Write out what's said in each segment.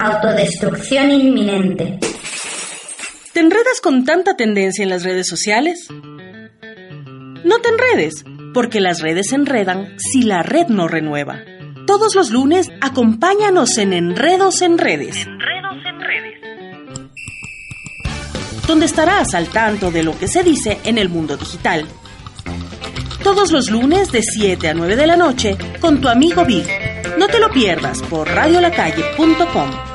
Autodestrucción inminente. ¿Te enredas con tanta tendencia en las redes sociales? No te enredes, porque las redes se enredan si la red no renueva. Todos los lunes, acompáñanos en Enredos en Redes. Enredos en Redes. Donde estarás al tanto de lo que se dice en el mundo digital. Todos los lunes de 7 a 9 de la noche con tu amigo Big. No te lo pierdas por radiolacalle.com.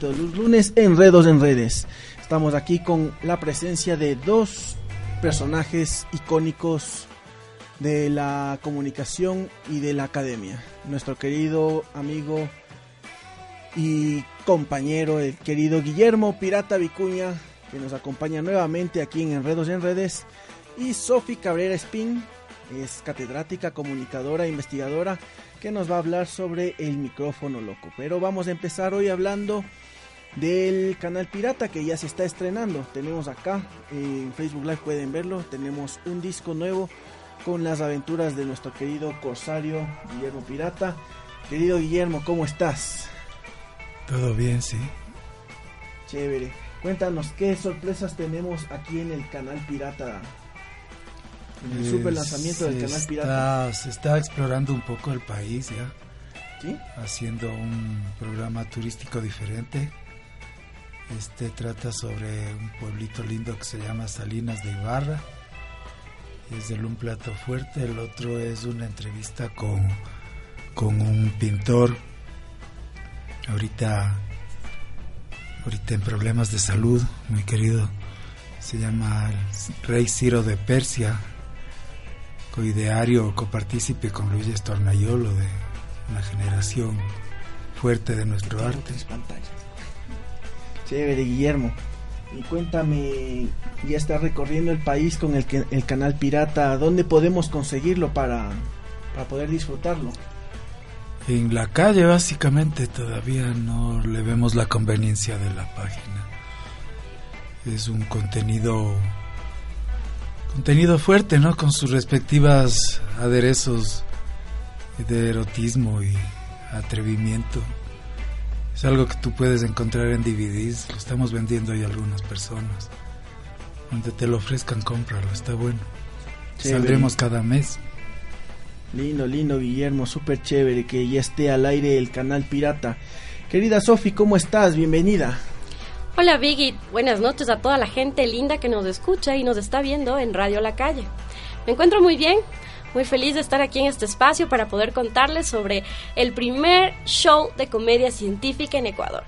de los lunes, Enredos en Redes. Estamos aquí con la presencia de dos personajes icónicos de la comunicación y de la academia. Nuestro querido amigo y compañero, el querido Guillermo Pirata Vicuña, que nos acompaña nuevamente aquí en Enredos en Redes, y Sofi Cabrera Spin, es catedrática, comunicadora, investigadora que nos va a hablar sobre el micrófono loco. Pero vamos a empezar hoy hablando del canal pirata que ya se está estrenando. Tenemos acá en Facebook Live, pueden verlo. Tenemos un disco nuevo con las aventuras de nuestro querido corsario Guillermo Pirata. Querido Guillermo, ¿cómo estás? Todo bien, sí. Chévere. Cuéntanos qué sorpresas tenemos aquí en el canal pirata el super lanzamiento del canal pirata. Se está explorando un poco el país ya. ¿Sí? Haciendo un programa turístico diferente. Este trata sobre un pueblito lindo que se llama Salinas de Ibarra. Es de un plato fuerte. El otro es una entrevista con, con un pintor. Ahorita, ahorita en problemas de salud, muy querido. Se llama el Rey Ciro de Persia coideario, copartícipe con Luis Tornayolo de una generación fuerte de nuestro arte. Chévere, Guillermo. Y cuéntame, ya está recorriendo el país con el, el canal Pirata. ¿Dónde podemos conseguirlo para, para poder disfrutarlo? En la calle, básicamente, todavía no le vemos la conveniencia de la página. Es un contenido contenido fuerte, ¿no? Con sus respectivas aderezos de erotismo y atrevimiento. Es algo que tú puedes encontrar en DVDs, lo estamos vendiendo ahí a algunas personas. Donde te lo ofrezcan, cómpralo, está bueno. Saldremos cada mes. Lindo, lindo, Guillermo, súper chévere que ya esté al aire el canal Pirata. Querida Sofi, ¿cómo estás? Bienvenida. Hola Vicky, buenas noches a toda la gente linda que nos escucha y nos está viendo en Radio La Calle. Me encuentro muy bien, muy feliz de estar aquí en este espacio para poder contarles sobre el primer show de comedia científica en Ecuador.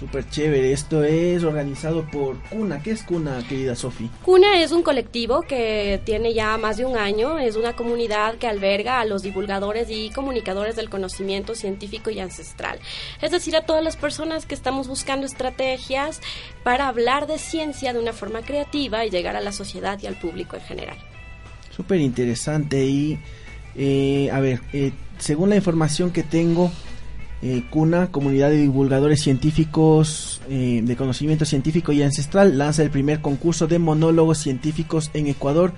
Súper chévere. Esto es organizado por Cuna. ¿Qué es Cuna, querida Sofi? Cuna es un colectivo que tiene ya más de un año. Es una comunidad que alberga a los divulgadores y comunicadores del conocimiento científico y ancestral. Es decir, a todas las personas que estamos buscando estrategias para hablar de ciencia de una forma creativa y llegar a la sociedad y al público en general. Súper interesante. Y, eh, a ver, eh, según la información que tengo eh, CUNA, Comunidad de Divulgadores Científicos eh, de Conocimiento Científico y Ancestral, lanza el primer concurso de monólogos científicos en Ecuador,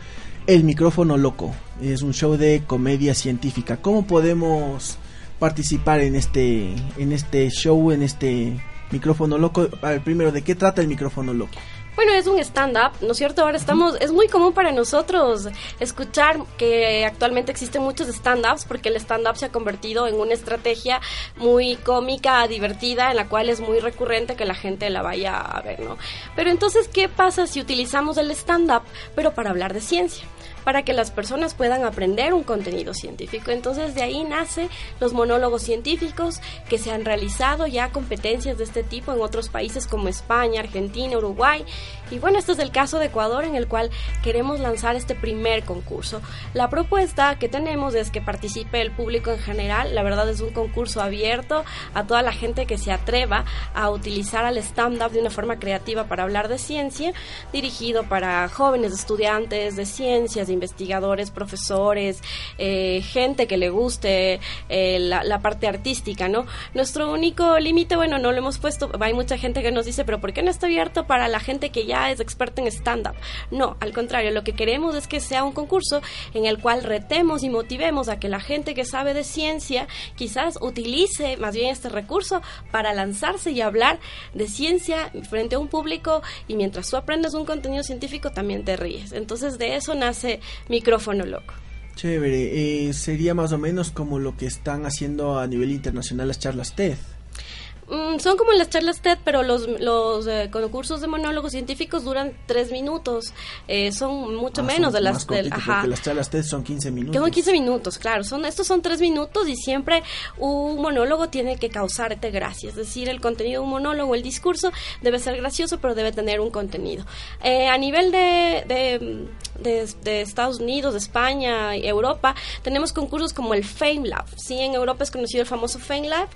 El Micrófono Loco. Es un show de comedia científica. ¿Cómo podemos participar en este, en este show, en este micrófono loco? primero, ¿de qué trata el micrófono loco? Bueno, es un stand-up, ¿no es cierto? Ahora estamos, es muy común para nosotros escuchar que actualmente existen muchos stand-ups porque el stand-up se ha convertido en una estrategia muy cómica, divertida, en la cual es muy recurrente que la gente la vaya a ver, ¿no? Pero entonces, ¿qué pasa si utilizamos el stand-up pero para hablar de ciencia? Para que las personas puedan aprender un contenido científico. Entonces de ahí nace los monólogos científicos que se han realizado ya competencias de este tipo en otros países como España, Argentina, Uruguay. Y bueno, este es el caso de Ecuador en el cual queremos lanzar este primer concurso. La propuesta que tenemos es que participe el público en general. La verdad es un concurso abierto a toda la gente que se atreva a utilizar al stand-up de una forma creativa para hablar de ciencia, dirigido para jóvenes estudiantes de ciencias, investigadores, profesores, eh, gente que le guste eh, la, la, parte artística, ¿no? Nuestro único límite, bueno, no lo hemos puesto, hay mucha gente que nos dice, pero ¿por qué no está abierto para la gente que ya es experta en stand-up? No, al contrario, lo que queremos es que sea un concurso en el cual retemos y motivemos a que la gente que sabe de ciencia quizás utilice más bien este recurso para lanzarse y hablar de ciencia frente a un público y mientras tú aprendes un contenido científico también te ríes. Entonces de eso nace Micrófono Loco. Chévere, eh, sería más o menos como lo que están haciendo a nivel internacional las charlas TED. Mm, son como las charlas TED, pero los, los eh, concursos de monólogos científicos duran tres minutos. Eh, son mucho ah, menos de las... Ajá. las charlas TED son 15 minutos. Son 15 minutos, claro. Son, estos son tres minutos y siempre un monólogo tiene que causarte gracia. Es decir, el contenido de un monólogo, el discurso, debe ser gracioso, pero debe tener un contenido. Eh, a nivel de, de, de, Estados Unidos, de España y Europa, tenemos concursos como el Fame Lab. Sí, en Europa es conocido el famoso Fame Lab,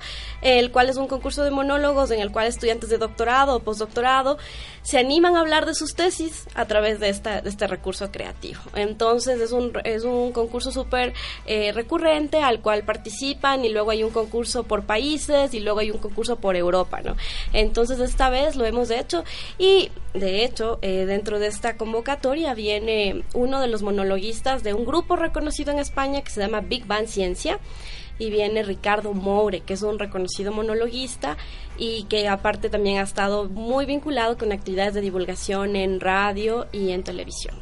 el cual es un concurso de monólogos en el cual estudiantes de doctorado o postdoctorado se animan a hablar de sus tesis a través de, esta, este recurso creativo. Entonces es un, es un concurso súper eh, recurrente al cual participan y luego hay un concurso por países y luego hay un concurso por Europa, ¿no? Entonces esta vez lo hemos hecho y de hecho eh, dentro de esta convocatoria viene uno de los monologuistas de un grupo reconocido en España que se llama Big Bang Ciencia y viene Ricardo Moure, que es un reconocido monologuista y que aparte también ha estado muy vinculado con actividades de divulgación en radio y en televisión.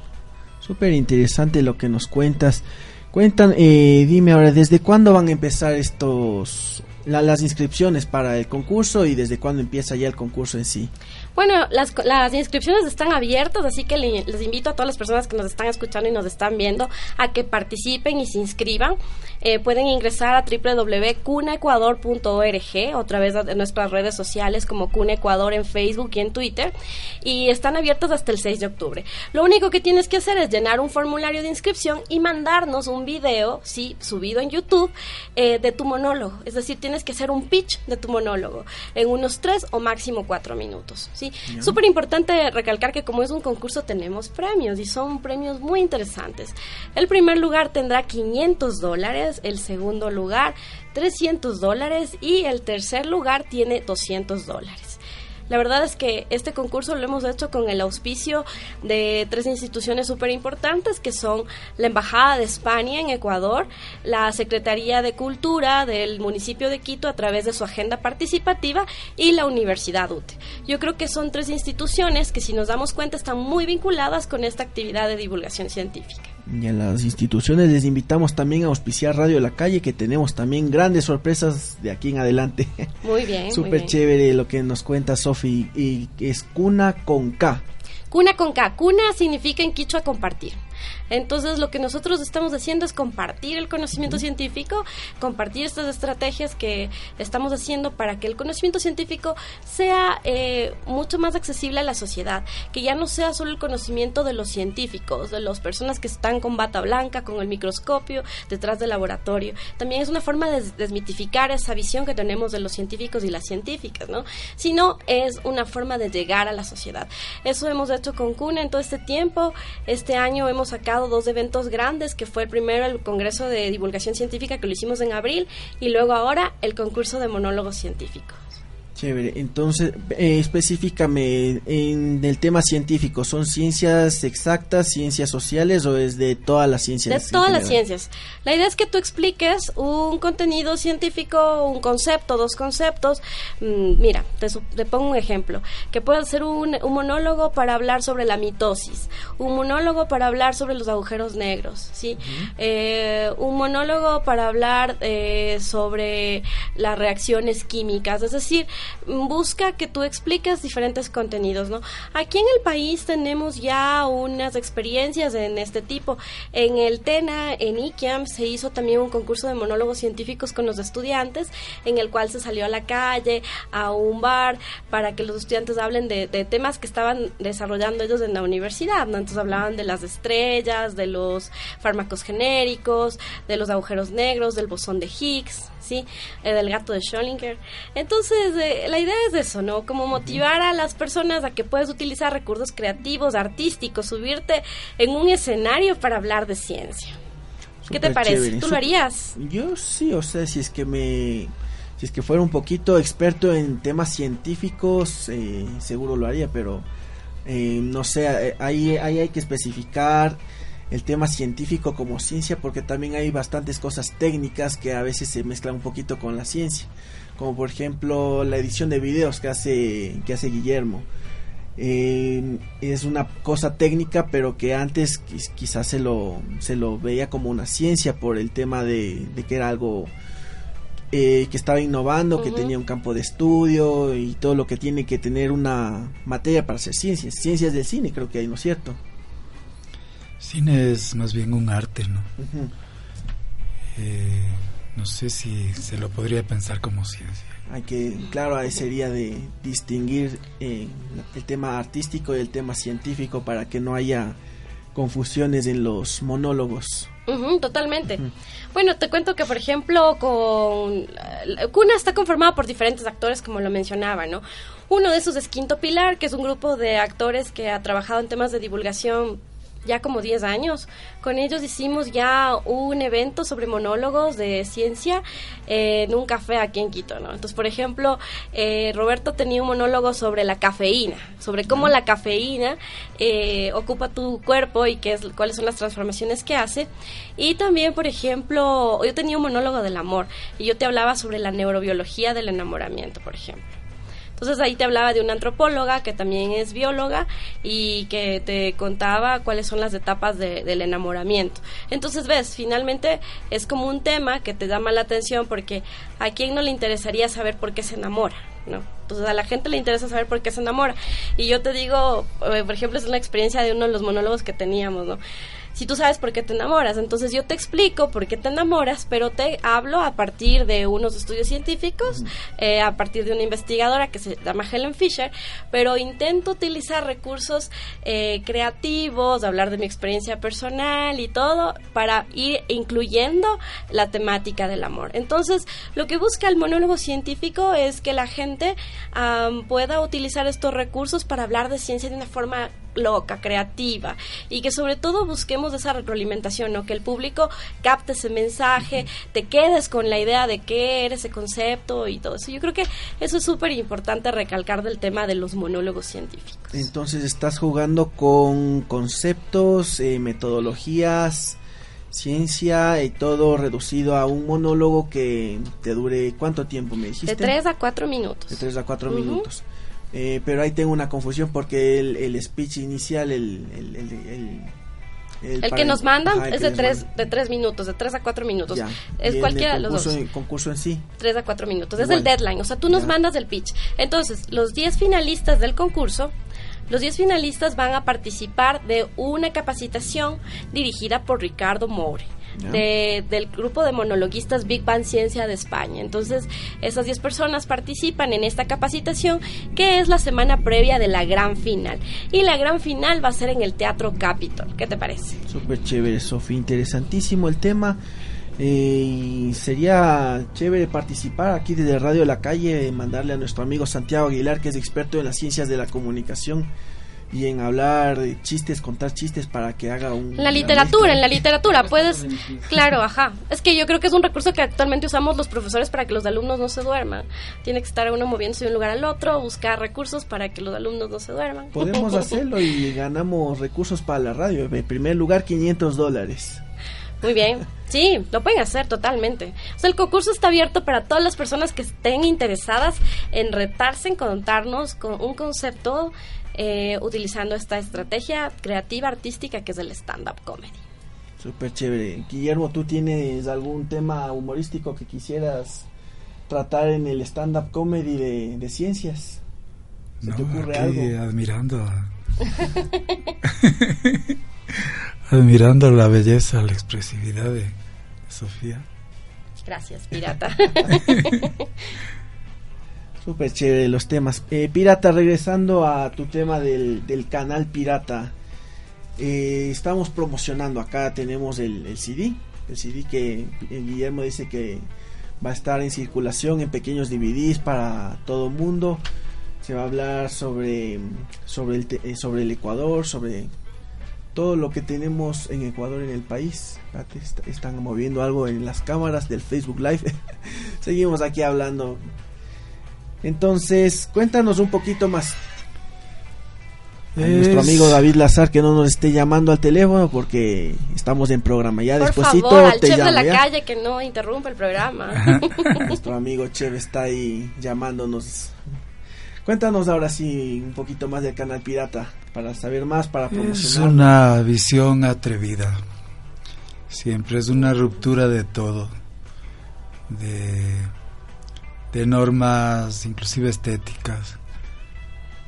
Súper interesante lo que nos cuentas. Cuentan, eh, dime ahora, ¿desde cuándo van a empezar estos las inscripciones para el concurso y desde cuándo empieza ya el concurso en sí? Bueno, las, las inscripciones están abiertas, así que les invito a todas las personas que nos están escuchando y nos están viendo a que participen y se inscriban. Eh, pueden ingresar a www.cunecuador.org o a través de nuestras redes sociales como Cune Ecuador en Facebook y en Twitter y están abiertas hasta el 6 de octubre. Lo único que tienes que hacer es llenar un formulario de inscripción y mandarnos un video, sí, subido en YouTube, eh, de tu monólogo. Es decir, tienes que hacer un pitch de tu monólogo en unos 3 o máximo 4 minutos. ¿sí? Súper importante recalcar que como es un concurso tenemos premios y son premios muy interesantes. El primer lugar tendrá 500 dólares, el segundo lugar 300 dólares y el tercer lugar tiene 200 dólares. La verdad es que este concurso lo hemos hecho con el auspicio de tres instituciones súper importantes que son la Embajada de España en Ecuador, la Secretaría de Cultura del municipio de Quito a través de su agenda participativa y la Universidad UTE. Yo creo que son tres instituciones que si nos damos cuenta están muy vinculadas con esta actividad de divulgación científica. Y a las instituciones les invitamos también a auspiciar Radio La Calle, que tenemos también grandes sorpresas de aquí en adelante. Muy bien. Súper chévere lo que nos cuenta Sofi. Y es Cuna con K. Cuna con K. Cuna significa en quichua compartir. Entonces lo que nosotros estamos haciendo es compartir el conocimiento científico, compartir estas estrategias que estamos haciendo para que el conocimiento científico sea eh, mucho más accesible a la sociedad, que ya no sea solo el conocimiento de los científicos, de las personas que están con bata blanca, con el microscopio, detrás del laboratorio. También es una forma de desmitificar esa visión que tenemos de los científicos y las científicas, ¿no? Sino es una forma de llegar a la sociedad. Eso hemos hecho con CUNA en todo este tiempo. Este año hemos sacado dos eventos grandes, que fue el primero el Congreso de Divulgación Científica que lo hicimos en abril y luego ahora el concurso de monólogos científicos. Chévere, entonces eh, específicame en el tema científico, ¿son ciencias exactas, ciencias sociales o es de todas las ciencias? De todas las ciencias. La idea es que tú expliques un contenido científico, un concepto, dos conceptos. Mm, mira, te, pongo un ejemplo, que puede ser un, monólogo para hablar sobre la mitosis, un monólogo para hablar sobre los agujeros negros, ¿sí? Eh, un monólogo para hablar eh, sobre las reacciones químicas, es decir, busca que tú expliques diferentes contenidos, ¿no? Aquí en el país tenemos ya unas experiencias en este tipo. En el TENA, en ICAM, se hizo también un concurso de monólogos científicos con los estudiantes, en el cual se salió a la calle, a un bar, para que los estudiantes hablen de, temas que estaban desarrollando ellos en la universidad, ¿no? Entonces hablaban de las estrellas, de los fármacos genéricos, de los agujeros negros, del bosón de Higgs, ¿sí? Eh, del gato de Schrödinger. Entonces, eh, la idea es eso, ¿no? Como motivar a las personas a que puedes utilizar recursos creativos, artísticos, subirte en un escenario para hablar de ciencia. ¿Qué te parece? ¿Tú lo harías? Yo sí, o sea, si es que me... Si es que fuera un poquito experto en temas científicos, eh, seguro lo haría, pero no sé, ahí, ahí hay que especificar el tema científico como ciencia porque también hay bastantes cosas técnicas que a veces se mezclan un poquito con la ciencia como por ejemplo la edición de videos que hace que hace Guillermo. Eh, es una cosa técnica pero que antes quizás se lo se lo veía como una ciencia por el tema de, que era algo eh, que estaba innovando, que tenía un campo de estudio y todo lo que tiene que tener una materia para hacer ciencias, ciencias del cine creo que hay, ¿no es cierto? Cine es más bien un arte, ¿no? Eh, no sé si se lo podría pensar como ciencia. Hay que, claro, ahí sería de distinguir eh, el tema artístico y el tema científico para que no haya confusiones en los monólogos. totalmente. Bueno, te cuento que, por ejemplo, con Cuna está conformada por diferentes actores, como lo mencionaba, ¿no? Uno de esos es Quinto Pilar, que es un grupo de actores que ha trabajado en temas de divulgación ya como 10 años. Con ellos hicimos ya un evento sobre monólogos de ciencia en un café aquí en Quito, ¿no? Entonces, por ejemplo, eh, Roberto tenía un monólogo sobre la cafeína, sobre cómo la cafeína eh, ocupa tu cuerpo y qué es, cuáles son las transformaciones que hace. Y también, por ejemplo, yo tenía un monólogo del amor y yo te hablaba sobre la neurobiología del enamoramiento, por ejemplo. Entonces ahí te hablaba de una antropóloga que también es bióloga y que te contaba cuáles son las etapas del enamoramiento. Entonces ves, finalmente es como un tema que te llama la atención porque a quién no le interesaría saber por qué se enamora. ¿no? Entonces a la gente le interesa saber por qué se enamora. Y yo te digo, eh, por ejemplo, es una experiencia de uno de los monólogos que teníamos, ¿no? Si tú sabes por qué te enamoras. Entonces yo te explico por qué te enamoras, pero te hablo a partir de unos estudios científicos, eh, a partir de una investigadora que se llama Helen Fisher, pero intento utilizar recursos eh, creativos, hablar de mi experiencia personal y todo, para ir incluyendo la temática del amor. Entonces, lo que busca el monólogo científico es que la gente pueda utilizar estos recursos para hablar de ciencia de una forma loca, creativa y que sobre todo busquemos esa retroalimentación, ¿no? Que el público capte ese mensaje, te quedes con la idea de qué era ese concepto y todo eso. Yo creo que eso es súper importante recalcar del tema de los monólogos científicos. Entonces estás jugando con conceptos, eh, metodologías, ciencia y todo reducido a un monólogo que te dure cuánto tiempo me dijiste? De tres a cuatro minutos. De tres a cuatro minutos. Eh, pero ahí tengo una confusión porque el, speech inicial, el, el, el que nos mandan es de tres, de tres minutos, de tres a cuatro minutos. Es cualquiera de los dos. El concurso en sí. Tres a cuatro minutos. Es el deadline. O sea, tú nos mandas el pitch. Entonces, los diez finalistas del concurso los 10 finalistas van a participar de una capacitación dirigida por Ricardo Moure. Del grupo de monologuistas Big Bang Ciencia de España. Entonces, esas 10 personas participan en esta capacitación que es la semana previa de la gran final. Y la gran final va a ser en el Teatro Capitol. ¿Qué te parece? Súper chévere, Sofía. Interesantísimo el tema. Eh, y sería chévere participar aquí desde Radio La Calle, mandarle a nuestro amigo Santiago Aguilar, que es experto en las ciencias de la comunicación y en hablar de chistes, contar chistes para que haga un... La literatura, en la literatura, puedes... Claro, ajá. Es que yo creo que es un recurso que actualmente usamos los profesores para que los alumnos no se duerman. Tiene que estar uno moviéndose de un lugar al otro, buscar recursos para que los alumnos no se duerman. Podemos hacerlo y ganamos recursos para la radio. En primer lugar, 500 dólares. Muy bien. Sí, lo pueden hacer totalmente. O sea, el concurso está abierto para todas las personas que estén interesadas en retarse, en contarnos con un concepto eh, utilizando esta estrategia creativa, artística que es el stand-up comedy. Súper chévere. Guillermo, ¿tú tienes algún tema humorístico que quisieras tratar en el stand-up comedy de, ciencias? ¿Se te ocurre algo? Admirando admirando la belleza, la expresividad de Sofía. Gracias, pirata. Súper chévere los temas. Eh, pirata, regresando a tu tema del, canal Pirata. Eh, estamos promocionando acá, tenemos el, el, CD. El CD que Guillermo dice que va a estar en circulación en pequeños DVDs para todo el mundo. Se va a hablar sobre, sobre, el, eh, sobre el Ecuador, sobre todo lo que tenemos en Ecuador en el país. Están moviendo algo en las cámaras del Facebook Live. Seguimos aquí hablando. Entonces, cuéntanos un poquito más. nuestro amigo David Lazar que no nos esté llamando al teléfono porque estamos en programa. Ya Por despuésito al chef de la calle que no interrumpa el programa. nuestro amigo Chef está ahí llamándonos. Cuéntanos ahora sí un poquito más del canal Pirata para saber más, para promocionar. Es una visión atrevida. Siempre es una ruptura de todo. De, de normas, inclusive estéticas.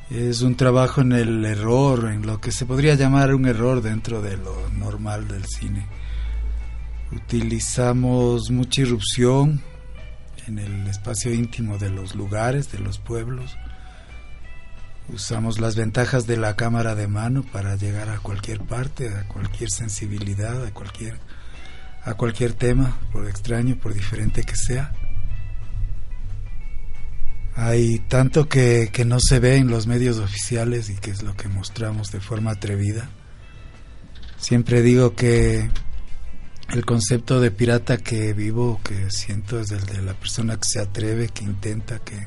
Es un trabajo en el error, en lo que se podría llamar un error dentro de lo normal del cine. Utilizamos mucha irrupción en el espacio íntimo de los lugares, de los pueblos Usamos las ventajas de la cámara de mano para llegar a cualquier parte, a cualquier sensibilidad, a cualquier a cualquier tema, por extraño, por diferente que sea. Hay tanto que, que no se ve en los medios oficiales y que es lo que mostramos de forma atrevida. Siempre digo que el concepto de pirata que vivo, que siento, es el de la persona que se atreve, que intenta, que,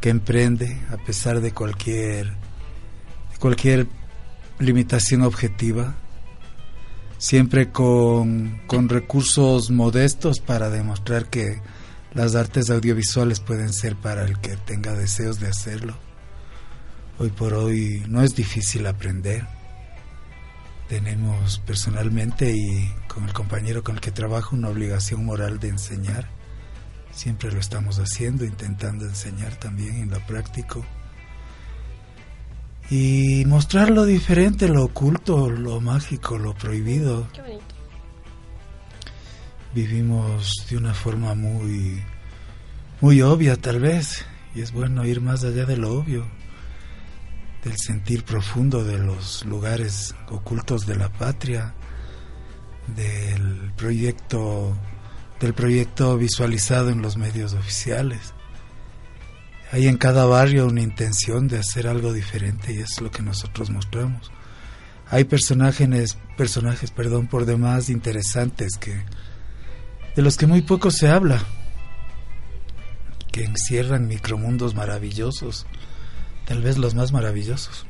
que emprende a pesar de cualquier, cualquier limitación objetiva, siempre con, con recursos modestos para demostrar que las artes audiovisuales pueden ser para el que tenga deseos de hacerlo. Hoy por hoy no es difícil aprender. Tenemos personalmente y con el compañero con el que trabajo una obligación moral de enseñar Siempre lo estamos haciendo, intentando enseñar también en lo práctico. Y mostrar lo diferente, lo oculto, lo mágico, lo prohibido. Qué bonito. Vivimos de una forma muy, muy obvia tal vez, y es bueno ir más allá de lo obvio, del sentir profundo de los lugares ocultos de la patria, del proyecto del proyecto visualizado en los medios oficiales. Hay en cada barrio una intención de hacer algo diferente y es lo que nosotros mostramos. Hay personajes, personajes, perdón, por demás interesantes que de los que muy poco se habla, que encierran micromundos maravillosos, tal vez los más maravillosos.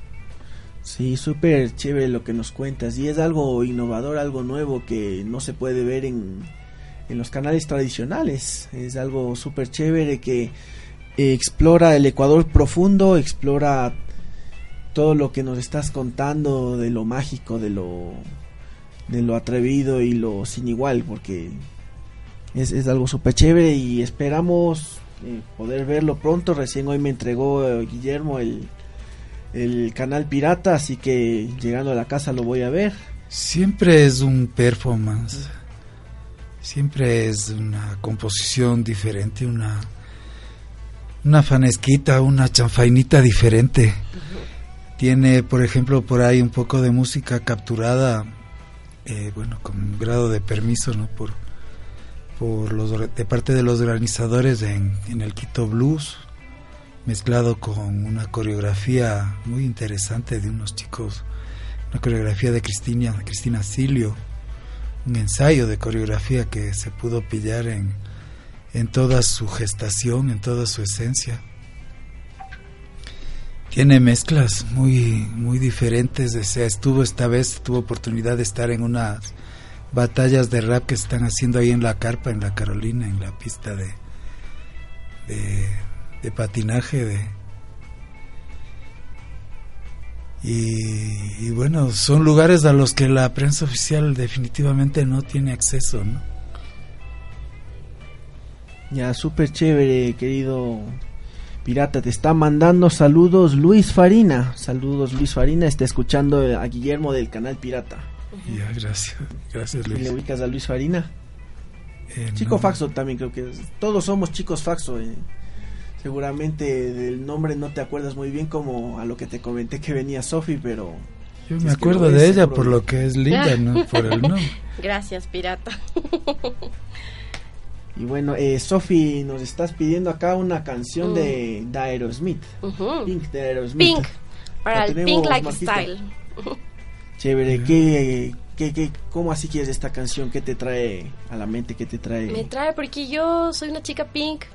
Sí, súper chévere lo que nos cuentas y es algo innovador, algo nuevo que no se puede ver en, en los canales tradicionales. Es algo súper chévere que explora el Ecuador profundo, explora todo lo que nos estás contando de lo mágico, de lo de lo atrevido y lo sin igual, porque es, es algo súper chévere y esperamos eh, poder verlo pronto. Recién hoy me entregó eh, Guillermo el, el canal pirata, así que llegando a la casa lo voy a ver. Siempre es un performance Siempre es una composición diferente, una, una fanesquita, una chanfainita diferente. Tiene, por ejemplo, por ahí un poco de música capturada, eh, bueno, con un grado de permiso, ¿no? Por, por los, de parte de los organizadores en, el Quito Blues, mezclado con una coreografía muy interesante de unos chicos, una coreografía de Cristina, Cristina Silio un ensayo de coreografía que se pudo pillar en, en toda su gestación, en toda su esencia. Tiene mezclas muy, muy diferentes. O estuvo esta vez, tuvo oportunidad de estar en unas batallas de rap que están haciendo ahí en la carpa, en la Carolina, en la pista de, de, de patinaje de, Y, bueno, son lugares a los que la prensa oficial definitivamente no tiene acceso, ¿no? Ya, súper chévere, querido Pirata. Te está mandando saludos Luis Farina. Saludos Luis Farina. Está escuchando a Guillermo del canal Pirata. Ya, gracias. Gracias, ¿Y Luis. le ubicas a Luis Farina? Eh, Chico no. Faxo también creo que es- todos somos chicos Faxo. eh. Seguramente del nombre no te acuerdas muy bien como a lo que te comenté que venía Sofi, pero Yo me acuerdo de ella por lo que es linda, no por el nombre. Gracias, pirata. y bueno, eh, Sofi nos estás pidiendo acá una canción Mm. de, de Aerosmith. Pink de Aerosmith. Pink, para el Pink Marquita. Lifestyle. Chévere. ¿qué, qué, qué, cómo así quieres esta canción? ¿Qué te trae a la mente? ¿Qué te trae? Me trae porque yo soy una chica pink,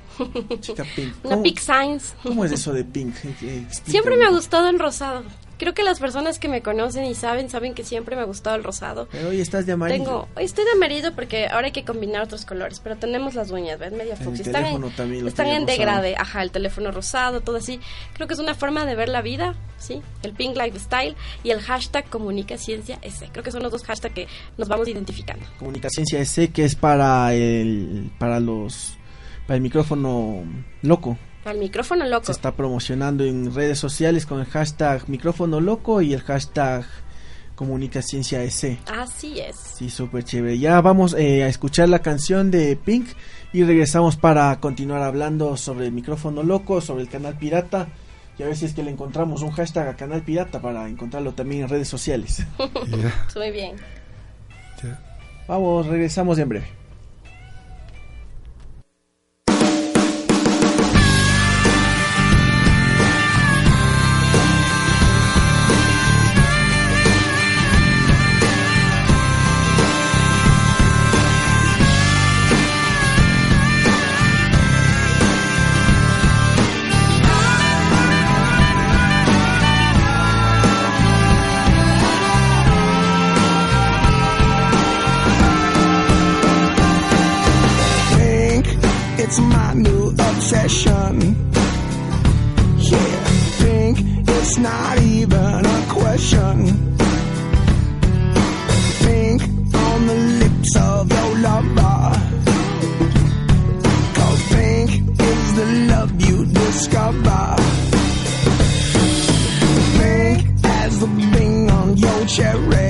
Chica Pink. una ¿Cómo, Pink Science. cómo es eso de Pink? Eh, eh, explícame. Siempre me ha gustado el rosado. Creo que las personas que me conocen y saben, saben que siempre me ha gustado el rosado. Pero hoy estás de amarillo. Tengo, hoy estoy de amarillo porque ahora hay que combinar otros colores, pero tenemos las uñas, ¿ves? Media fucsia. Están en, también están en degrade, ajá, el teléfono rosado, todo así. Creo que es una forma de ver la vida, ¿sí? El Pink Lifestyle y el hashtag Comunica Ciencia S. Creo que son los dos hashtags que nos vamos identificando. Comunicacioncia S que es para el para los para el micrófono loco. Al micrófono loco. Se está promocionando en redes sociales con el hashtag micrófono loco y el hashtag comunicaciencia S. Así es. Sí, súper chévere. Ya vamos eh, a escuchar la canción de Pink y regresamos para continuar hablando sobre el micrófono loco, sobre el canal pirata y a ver si es que le encontramos un hashtag a canal pirata para encontrarlo también en redes sociales. Muy bien. Vamos, regresamos en breve. Cherry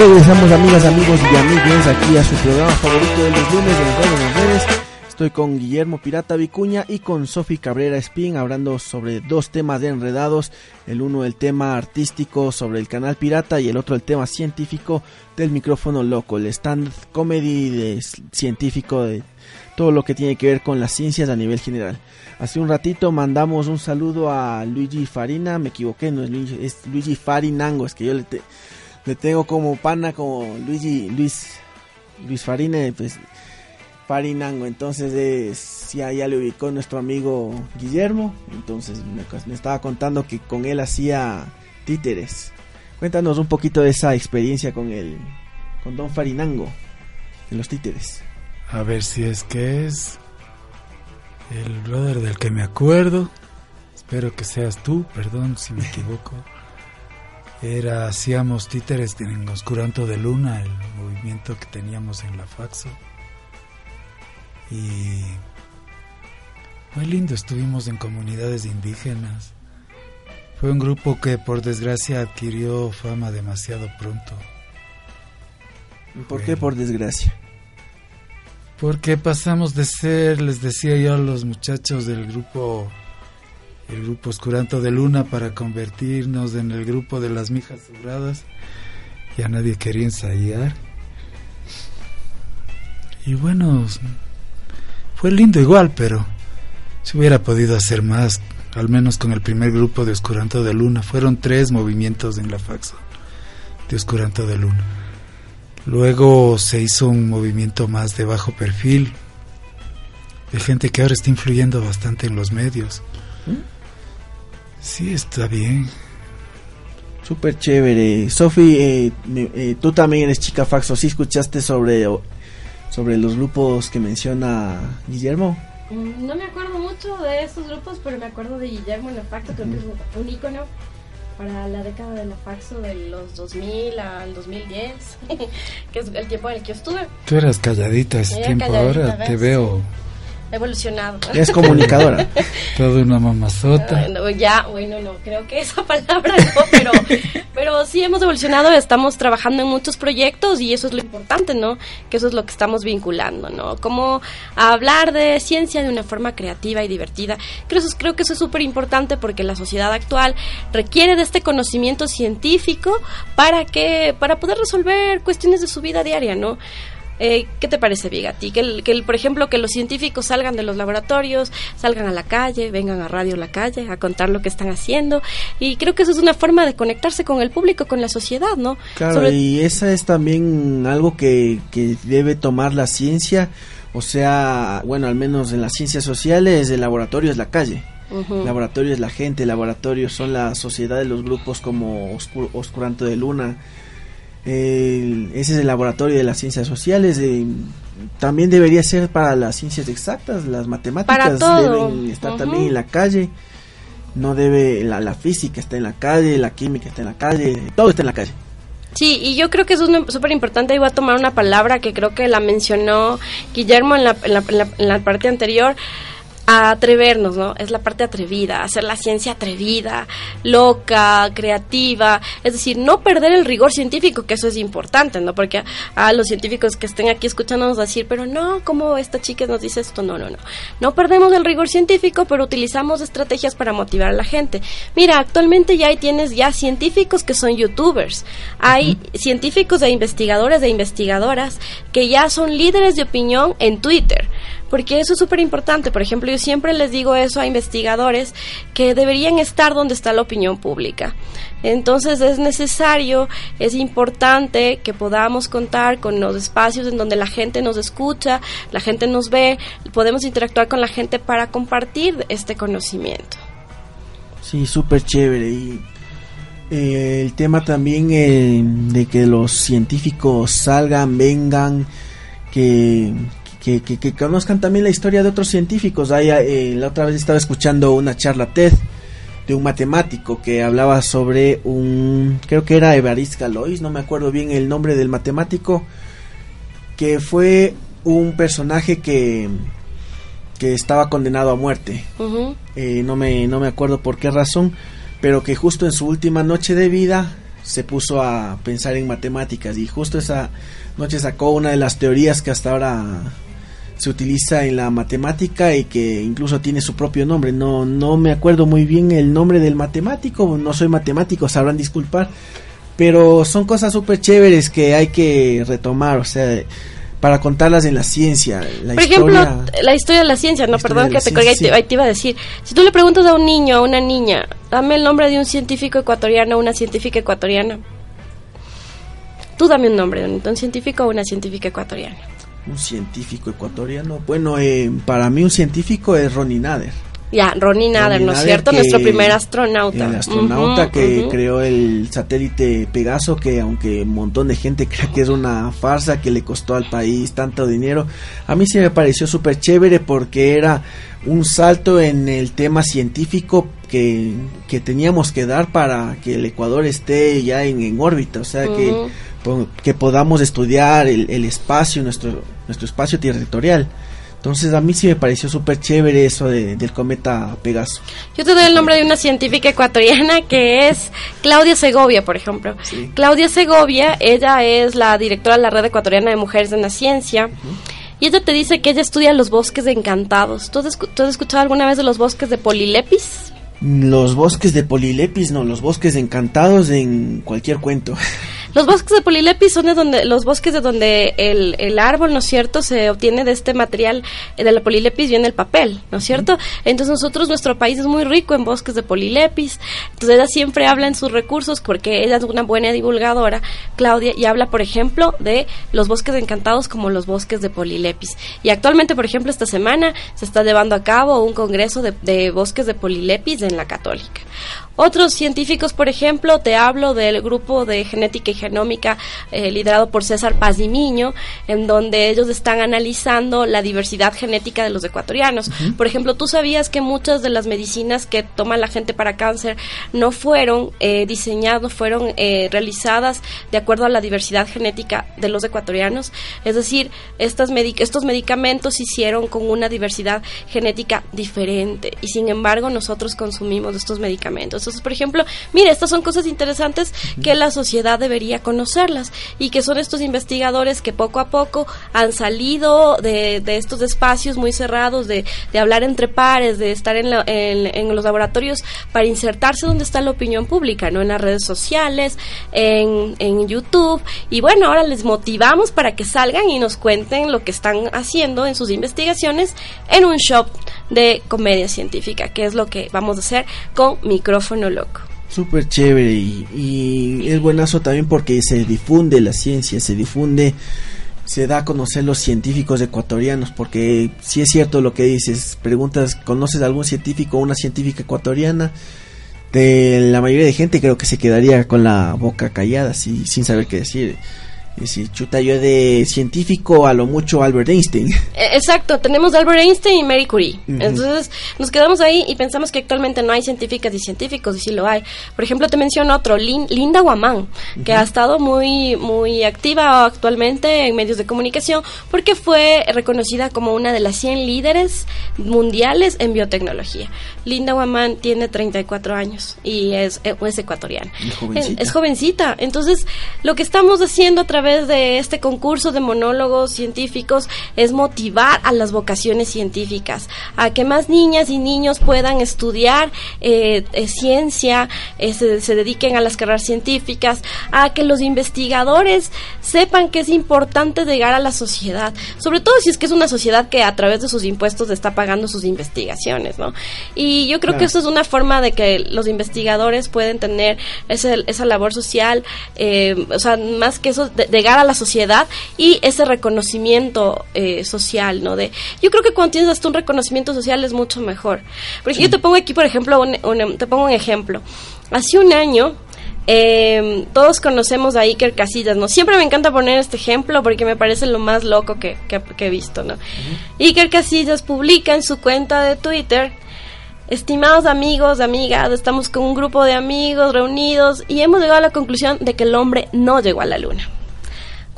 Regresamos amigas, amigos y amigues aquí a su programa favorito de los lunes de las redes. Estoy con Guillermo Pirata Vicuña y con Sofi Cabrera Spin hablando sobre dos temas de enredados. El uno el tema artístico sobre el canal Pirata y el otro el tema científico del micrófono loco, el stand comedy de científico de todo lo que tiene que ver con las ciencias a nivel general. Hace un ratito mandamos un saludo a Luigi Farina, me equivoqué, no es Luigi, es Luigi Farinango, es que yo le, le tengo como pana como Luigi Luis Luis Farina, pues Farinango. Entonces ya, ya le ubicó nuestro amigo Guillermo. Entonces me, estaba contando que con él hacía títeres. Cuéntanos un poquito de esa experiencia con el con Don Farinango en los títeres. A ver si es que es el brother del que me acuerdo. Espero que seas tú, perdón si me equivoco. Era hacíamos títeres en Oscuranto de Luna, el movimiento que teníamos en la Faxo. Y muy lindo, estuvimos en comunidades indígenas. Fue un grupo que por desgracia adquirió fama demasiado pronto. ¿Por qué por desgracia? Porque pasamos de ser, les decía yo a los muchachos del grupo, el grupo Oscuranto de Luna, para convertirnos en el grupo de las mijas sobradas. Ya nadie quería ensayar. Y bueno, fue lindo igual, pero se hubiera podido hacer más, al menos con el primer grupo de Oscuranto de Luna. Fueron tres movimientos en la faxo de Oscuranto de Luna. Luego se hizo un movimiento más de bajo perfil, de gente que ahora está influyendo bastante en los medios. Sí, está bien. Súper chévere. Sofi, eh, eh, tú también eres chica faxo. ¿Sí escuchaste sobre sobre los grupos que menciona Guillermo? Mm, no me acuerdo mucho de esos grupos, pero me acuerdo de Guillermo Faxo, creo que es un ícono para la década de Faxo de los 2000 al 2010, que es el tiempo en el que yo estuve. Tú eras calladita ese tiempo, ahora te veo evolucionado. Es comunicadora. Toda una mamazota. ya, bueno, no, creo que esa palabra no, pero, pero sí hemos evolucionado, estamos trabajando en muchos proyectos y eso es lo importante, ¿no? Que eso es lo que estamos vinculando, ¿no? Como hablar de ciencia de una forma creativa y divertida. Creo, creo que eso es súper importante porque la sociedad actual requiere de este conocimiento científico para que, para poder resolver cuestiones de su vida diaria, ¿no? Eh, ¿Qué te parece, Vigati? Que, el, que por ejemplo, que los científicos salgan de los laboratorios, salgan a la calle, vengan a Radio La Calle a contar lo que están haciendo. Y creo que eso es una forma de conectarse con el público, con la sociedad, ¿no? Claro, y esa es también algo que, que debe tomar la ciencia. O sea, bueno, al menos en las ciencias sociales, el laboratorio es la calle. Laboratorio es la gente, laboratorio son la sociedad de los grupos como Oscuranto de Luna, ese es el laboratorio de las ciencias sociales. también debería ser para las ciencias exactas, las matemáticas deben estar también en la calle. No debe, la, la, física está en la calle, la química está en la calle, todo está en la calle. Sí, y yo creo que eso es súper importante. Voy a tomar una palabra que creo que la mencionó Guillermo en la, en la, en la parte anterior a atrevernos, ¿no? Es la parte atrevida, hacer la ciencia atrevida, loca, creativa, es decir, no perder el rigor científico, que eso es importante, ¿no? Porque a, los científicos que estén aquí escuchándonos decir, pero no, ¿cómo esta chica nos dice esto? No, no, no. No perdemos el rigor científico, pero utilizamos estrategias para motivar a la gente. Mira, actualmente ya hay, tienes ya científicos que son youtubers, hay científicos e investigadores e investigadoras que ya son líderes de opinión en Twitter porque eso es súper importante. Por ejemplo, yo siempre les digo eso a investigadores que deberían estar donde está la opinión pública. Entonces es necesario, es importante que podamos contar con los espacios en donde la gente nos escucha, la gente nos ve, podemos interactuar con la gente para compartir este conocimiento. Sí, súper chévere. Y eh, el tema también eh, de que los científicos salgan, vengan, que, que, que, conozcan también la historia de otros científicos. Ahí, eh, la otra vez estaba escuchando una charla TED de un matemático que hablaba sobre un, creo que era Evariste Galois, no me acuerdo bien el nombre del matemático, que fue un personaje que, que estaba condenado a muerte. Eh, no, me, no me acuerdo por qué razón, pero que justo en su última noche de vida se puso a pensar en matemáticas y justo esa noche sacó una de las teorías que hasta ahora se utiliza en la matemática y que incluso tiene su propio nombre. No, no me acuerdo muy bien el nombre del matemático, no soy matemático, sabrán disculpar, pero son cosas súper chéveres que hay que retomar, o sea, para contarlas en la ciencia. La Por ejemplo, la historia de la ciencia, no, perdón que te colgué, te, te iba a decir. Si tú le preguntas a un niño, a una niña, dame el nombre de un científico ecuatoriano o una científica ecuatoriana. Tú dame un nombre de un científico o una científica ecuatoriana. Un científico ecuatoriano. Bueno, eh, para mí un científico es Ronnie Nader. Ya, Ronnie Nader, ¿no es cierto? Nuestro primer astronauta. El astronauta que creó el satélite Pegaso, que aunque un montón de gente cree que es una farsa, que le costó al país tanto dinero, a mí sí me pareció súper chévere porque era un salto en el tema científico que, que, teníamos que dar para que el Ecuador esté ya en, órbita, o sea, que, que podamos estudiar el, el espacio, nuestro, nuestro espacio territorial. Entonces a mí sí me pareció súper chévere eso del cometa Pegaso. Yo te doy el nombre de una científica ecuatoriana que es Claudia Segovia, por ejemplo. Claudia Segovia, ella es la directora de la Red Ecuatoriana de Mujeres en la Ciencia. Y ella te dice que ella estudia los bosques encantados. ¿Tú has, ¿Tú has escuchado alguna vez de los bosques de Polilepis? Los bosques de Polilepis, no, los bosques encantados en cualquier cuento. Los bosques de Polilepis son de donde, los bosques de donde el, el árbol, ¿no es cierto?, se obtiene de este material de la Polilepis viene el papel, ¿no es cierto? Entonces nosotros, nuestro país es muy rico en bosques de Polilepis. Entonces ella siempre habla en sus recursos porque ella es una buena divulgadora, Claudia, y habla, por ejemplo, de los bosques encantados como los bosques de Polilepis. Y actualmente, por ejemplo, esta semana se está llevando a cabo un congreso de, de bosques de Polilepis en la Católica. Otros científicos, por ejemplo, te hablo del grupo de genética y genómica eh, liderado por César Pazimiño, en donde ellos están analizando la diversidad genética de los ecuatorianos. Por ejemplo, tú sabías que muchas de las medicinas que toma la gente para cáncer no fueron eh, diseñadas, fueron eh, realizadas de acuerdo a la diversidad genética de los ecuatorianos. Es decir, estas estos medicamentos se hicieron con una diversidad genética diferente y sin embargo nosotros consumimos estos medicamentos. Entonces, por ejemplo, mire, estas son cosas interesantes que la sociedad debería conocerlas y que son estos investigadores que poco a poco han salido de, estos espacios muy cerrados, de, hablar entre pares, de estar en, en, los laboratorios para insertarse donde está la opinión pública, ¿no? En las redes sociales, en, en YouTube. Y bueno, ahora les motivamos para que salgan y nos cuenten lo que están haciendo en sus investigaciones en un shop de comedia científica, que es lo que vamos a hacer con micrófono loco. Súper chévere y, es buenazo también porque se difunde la ciencia, se difunde, se da a conocer los científicos ecuatorianos, porque si es cierto lo que dices, preguntas, ¿conoces algún científico o una científica ecuatoriana? De la mayoría de gente creo que se quedaría con la boca callada, sin saber qué decir. Si chuta yo de científico a lo mucho Albert Einstein. Eh, exacto, tenemos Albert Einstein y Marie Curie. Entonces nos quedamos ahí y pensamos que actualmente no hay científicas y científicos, y sí lo hay. Por ejemplo, te menciono otro, Linda Guamán, que ha estado muy, muy activa actualmente en medios de comunicación porque fue reconocida como una de las 100 líderes mundiales en biotecnología. Linda Guamán tiene 34 años y es, es ecuatoriana. jovencita. Es jovencita. Entonces, lo que estamos haciendo a través de este concurso de monólogos científicos es motivar a las vocaciones científicas, a que más niñas y niños puedan estudiar eh, eh, ciencia, eh, se, dediquen a las carreras científicas, a que los investigadores sepan que es importante llegar a la sociedad, sobre todo si es que es una sociedad que a través de sus impuestos está pagando sus investigaciones, ¿no? Y yo creo que eso es una forma de que los investigadores pueden tener esa labor social, o sea, más que eso, de, llegar a la sociedad y ese reconocimiento eh, social, ¿no? De, yo creo que cuando tienes hasta un reconocimiento social es mucho mejor. Porque yo te pongo aquí, por ejemplo, un, te pongo un ejemplo. Hace un año, em, todos conocemos a Iker Casillas, ¿no? Siempre me encanta poner este ejemplo porque me parece lo más loco que, he visto, ¿no? Iker Casillas publica en su cuenta de Twitter Estimados amigos, amigas, estamos con un grupo de amigos reunidos y hemos llegado a la conclusión de que el hombre no llegó a la luna.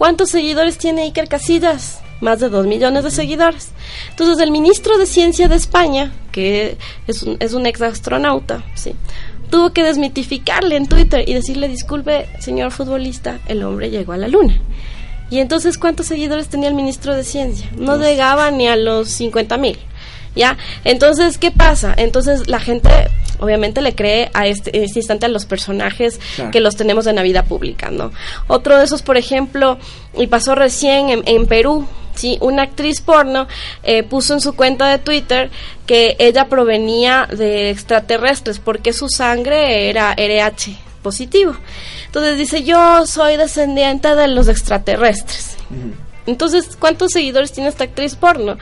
¿Cuántos seguidores tiene Iker Casillas? Más de dos millones de seguidores. Entonces, el ministro de Ciencia de España, que es un, es un ex astronauta, ¿sí? tuvo que desmitificarle en Twitter y decirle, disculpe, señor futbolista, el hombre llegó a la luna. Y entonces, ¿cuántos seguidores tenía el ministro de Ciencia? No llegaba ni a los 50 mil. ¿Ya? Entonces, ¿qué pasa? Entonces la gente obviamente le cree a este, este instante a los personajes Claro. que los tenemos en la vida pública, ¿no? Otro de esos, por ejemplo, y pasó recién en, en Perú, ¿sí? Una actriz porno eh, puso en su cuenta de Twitter que ella provenía de extraterrestres porque su sangre era RH positivo. Entonces dice, yo soy descendiente de los extraterrestres. Entonces, ¿cuántos seguidores tiene esta actriz porno?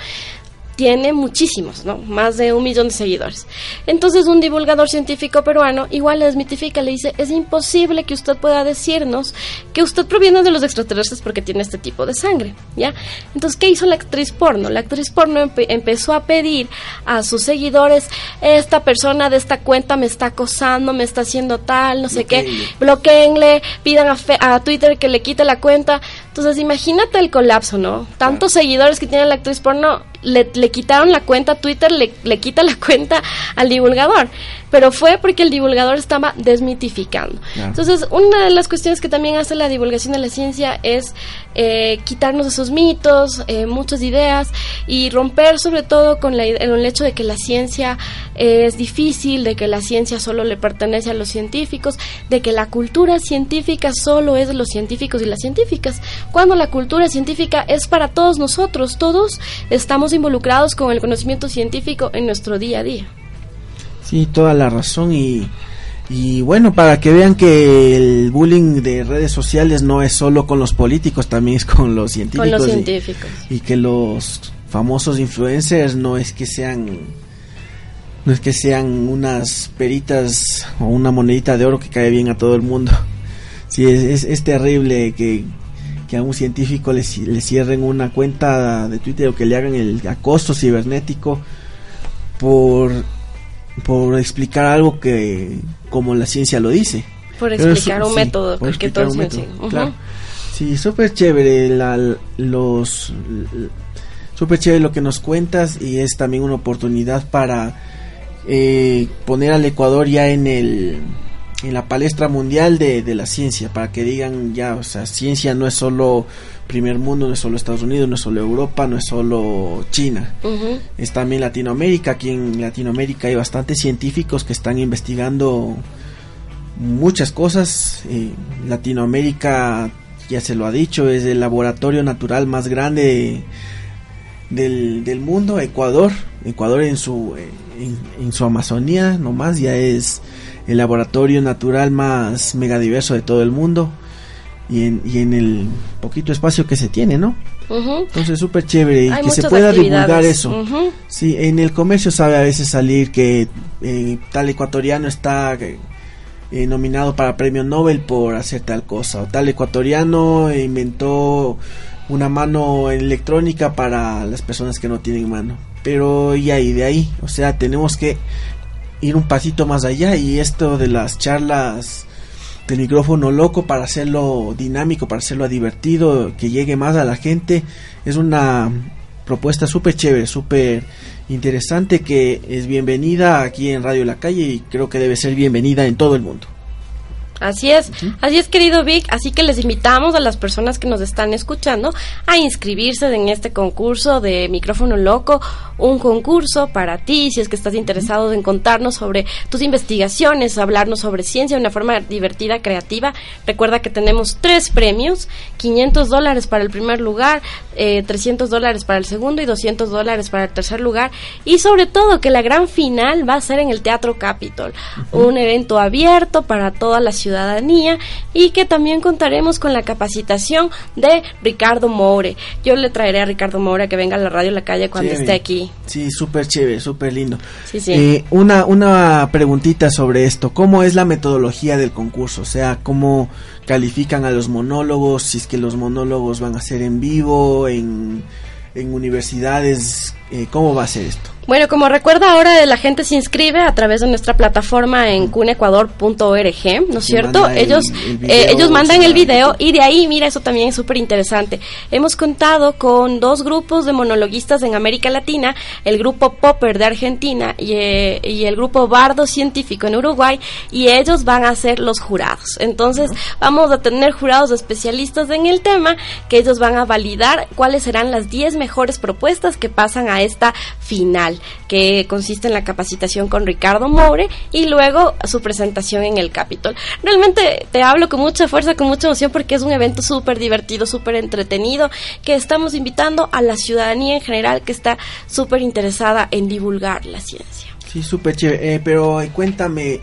Tiene muchísimos, ¿no? Más de un millón de seguidores. Entonces, un divulgador científico peruano igual le desmitifica, le dice, es imposible que usted pueda decirnos que usted proviene de los extraterrestres porque tiene este tipo de sangre, ¿ya? Entonces, ¿qué hizo la actriz porno? La actriz porno empe- empezó a pedir a sus seguidores, esta persona de esta cuenta me está acosando, me está haciendo tal, no sé qué, bloqueenle, pidan a, Fe- a Twitter que le quite la cuenta. Entonces, imagínate el colapso, ¿no? Tantos seguidores que tiene la actriz porno, le, le quitaron la cuenta Twitter, le, le quita la cuenta al divulgador. Pero fue porque el divulgador estaba desmitificando. Entonces, una de las cuestiones que también hace la divulgación de la ciencia es eh, quitarnos esos mitos, eh, muchas ideas y romper sobre todo con la, el hecho de que la ciencia es difícil, de que la ciencia solo le pertenece a los científicos, de que la cultura científica solo es de los científicos y las científicas, cuando la cultura científica es para todos nosotros, todos estamos involucrados con el conocimiento científico en nuestro día a día. Sí, toda la razón y, y bueno, para que vean que el bullying de redes sociales no es solo con los políticos, también es con los científicos. Con los y- científicos. Y, que los famosos influencers no es que sean no es que sean unas peritas o una monedita de oro que cae bien a todo el mundo. Sí, es, es, es terrible que, que a un científico le, le cierren una cuenta de Twitter o que le hagan el acoso cibernético por por explicar algo que como la ciencia lo dice. Por explicar un sí, método, por porque explicar todos un método, claro. Sí, súper chévere la, los súper chévere lo que nos cuentas y es también una oportunidad para eh, poner al Ecuador ya en el en la palestra mundial de, de la ciencia para que digan ya o sea ciencia no es solo primer mundo no es solo Estados Unidos no es solo Europa no es solo China es también Latinoamérica. Aquí en Latinoamérica hay bastantes científicos que están investigando muchas cosas. Eh, Latinoamérica, ya se lo ha dicho, es el laboratorio natural más grande del, del mundo. Ecuador, Ecuador en su, eh, en, en su Amazonía nomás ya es el laboratorio natural más megadiverso de todo el mundo. Y en, y en el poquito espacio que se tiene, ¿no? Entonces súper chévere y Hay que se pueda divulgar eso. Sí, en el comercio sabe a veces salir que eh, tal ecuatoriano está eh, nominado para premio Nobel por hacer tal cosa, o tal ecuatoriano inventó una mano electrónica para las personas que no tienen mano. Pero y ahí, de ahí, o sea, tenemos que ir un pasito más allá y esto de las charlas del micrófono loco para hacerlo dinámico, para hacerlo divertido, que llegue más a la gente, es una propuesta súper chévere, súper interesante que es bienvenida aquí en Radio La Calle y creo que debe ser bienvenida en todo el mundo. Así es, así es querido Vic, así que les invitamos a las personas que nos están escuchando a inscribirse en este concurso de micrófono loco, un concurso para ti, si es que estás interesado en contarnos sobre tus investigaciones, hablarnos sobre ciencia de una forma divertida, creativa. Recuerda que tenemos tres premios, 500 dólares para el primer lugar, eh, 300 dólares para el segundo y 200 dólares para el tercer lugar. Y sobre todo que la gran final va a ser en el Teatro Capitol, un evento abierto para toda la ciudadanía y que también contaremos con la capacitación de Ricardo Moure. Yo le traeré a Ricardo Moure que venga a la radio La Calle cuando Chévere. esté aquí. Sí, súper chévere, súper lindo. Sí, sí. Eh, una, una preguntita sobre esto. ¿Cómo es la metodología del concurso? O sea, ¿cómo califican a los monólogos? Si es que los monólogos van a ser en vivo, en, en universidades eh, ¿cómo va a ser esto? Bueno, como recuerda ahora la gente se inscribe a través de nuestra plataforma en cunecuador.org, ¿no es cierto? manda el- ellos el video, eh, ellos mandan el video y de ahí, mira, eso también es súper interesante. Hemos contado con dos grupos de monologuistas en América Latina, el grupo Popper de Argentina y, eh, y el grupo Bardo Científico en Uruguay, y ellos van a ser los jurados. Entonces, vamos a tener jurados especialistas en el tema que ellos van a validar cuáles serán las 10 mejores propuestas que pasan a esta final, que consiste en la capacitación con Ricardo Moure y luego su presentación en el Capitol. Realmente te hablo con mucha fuerza, con mucha emoción, porque es un evento súper divertido, súper entretenido, que estamos invitando a la ciudadanía en general que está súper interesada en divulgar la ciencia. Sí, súper chévere. Eh, pero eh, cuéntame,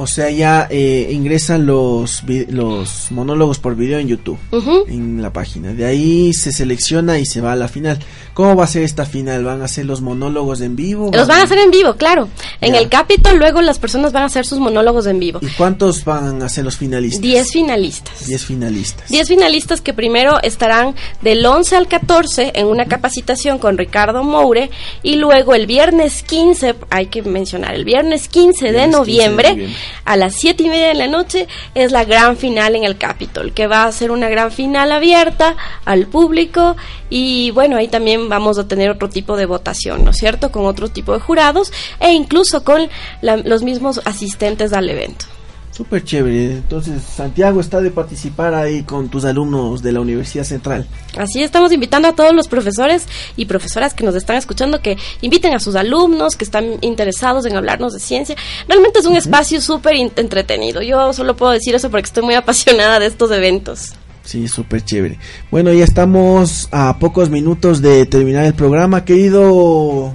o sea, ya eh, ingresan los, los monólogos por video en YouTube, Ujú. en la página. De ahí se selecciona y se va a la final. ¿Cómo va a ser esta final? ¿Van a ser los monólogos en vivo? Los van a hacer en vivo, claro. En Ya. el Capitol luego las personas van a hacer sus monólogos en vivo. ¿Y cuántos van a ser los finalistas? 10 finalistas. 10 finalistas. 10 finalistas que primero estarán del 11 al 14 en una capacitación con Ricardo Moure y luego el viernes 15, hay que mencionar, el viernes 15 de Viernes 15 de noviembre. A las 7 y media de la noche es la gran final en el Capitol, que va a ser una gran final abierta al público y bueno, ahí también vamos a tener otro tipo de votación, ¿no es cierto? Con otro tipo de jurados e incluso con la- los mismos asistentes al evento. Súper chévere. Entonces, Santiago está de participar ahí con tus alumnos de la Universidad Central. Así estamos invitando a todos los profesores y profesoras que nos están escuchando que inviten a sus alumnos que están interesados en hablarnos de ciencia. Realmente es un espacio súper entretenido. Yo solo puedo decir eso porque estoy muy apasionada de estos eventos. Sí, súper chévere. Bueno, ya estamos a pocos minutos de terminar el programa, querido